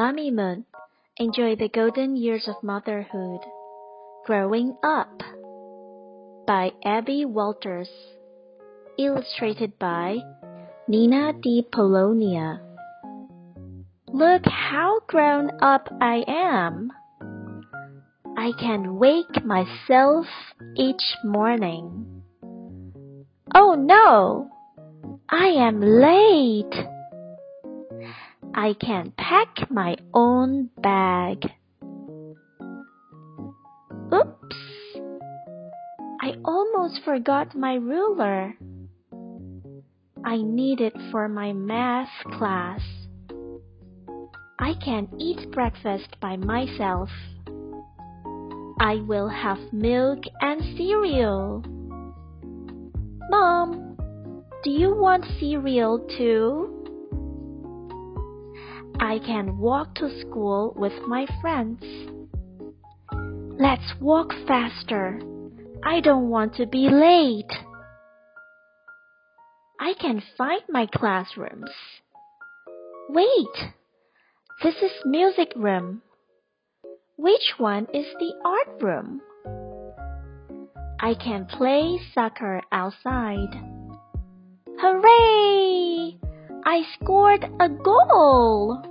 Mommy Moon, enjoy the golden years of motherhood. Growing Up by Abby Walters. Illustrated by Nina De Polonia. Look how grown up I am. I can wake myself each morning. Oh no! I am late. I can pack my own bag. Oops! I almost forgot my ruler. I need it for my math class. I can eat breakfast by myself. I will have milk and cereal. Mom, do you want cereal too? I can walk to school with my friends. Let's walk faster. I don't want to be late. I can find my classrooms. Wait, this is music room. Which one is the art room? I can play soccer outside. Hooray! I scored a goal!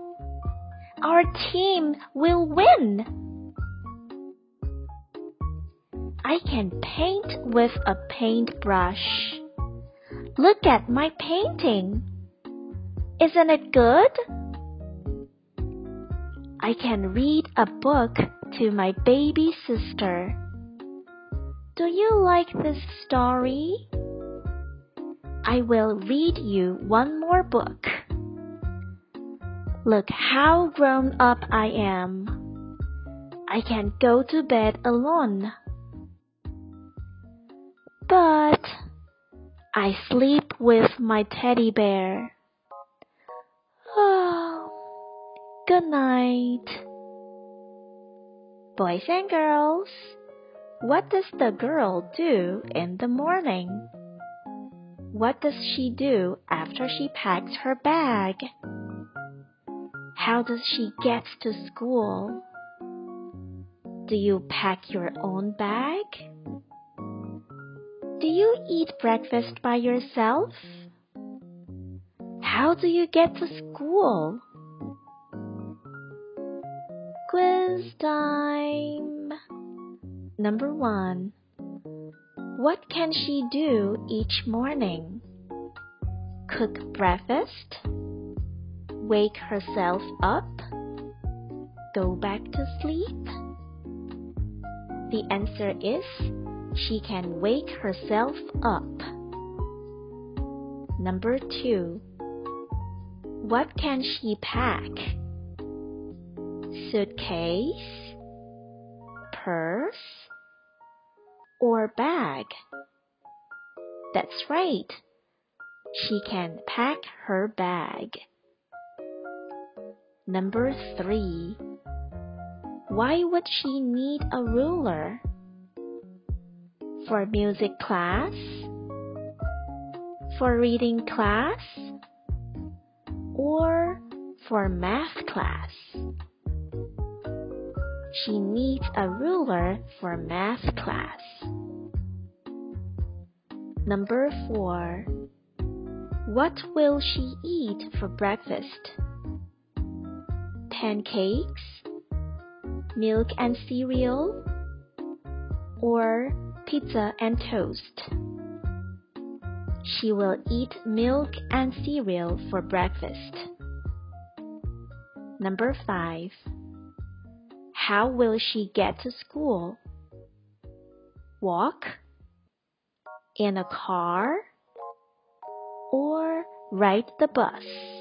Our team will win! I can paint with a paintbrush. Look at my painting. Isn't it good? I can read a book to my baby sister. Do you like this story? I will read you one more book. Look how grown up I am. I can go to bed alone. But I sleep with my teddy bear. Oh, good night. Boys and girls, what does the girl do in the morning? What does she do after she packs her bag? How does she get to school? Do you pack your own bag? Do you eat breakfast by yourself? How do you get to school? Quiz time! Number one. What can she do each morning? Cook breakfast? Wake herself up? Go back to sleep? The answer is she can wake herself up. Number two. What can she pack? Suitcase? Purse? Or bag? That's right. She can pack her bag. Number three. Why would she need a ruler? For music class? For reading class? Or for math class? She needs a ruler for math class. Number 4. What will she eat for breakfast? Pancakes? Milk and cereal? Or pizza and toast? She will eat milk and cereal for breakfast. Number 5. How will she get to school? Walk? In a car? Or ride the bus?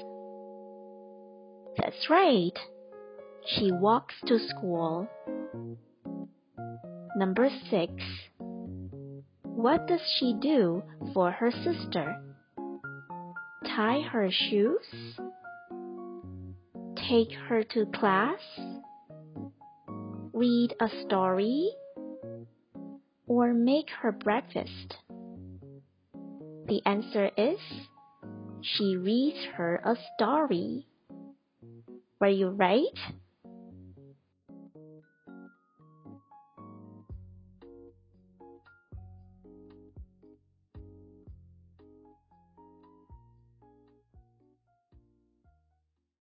That's right. She walks to school. Number 6. What does she do for her sister? Tie her shoes? Take her to class? Read a story? Or make her breakfast? The answer is she reads her a story. Were you right?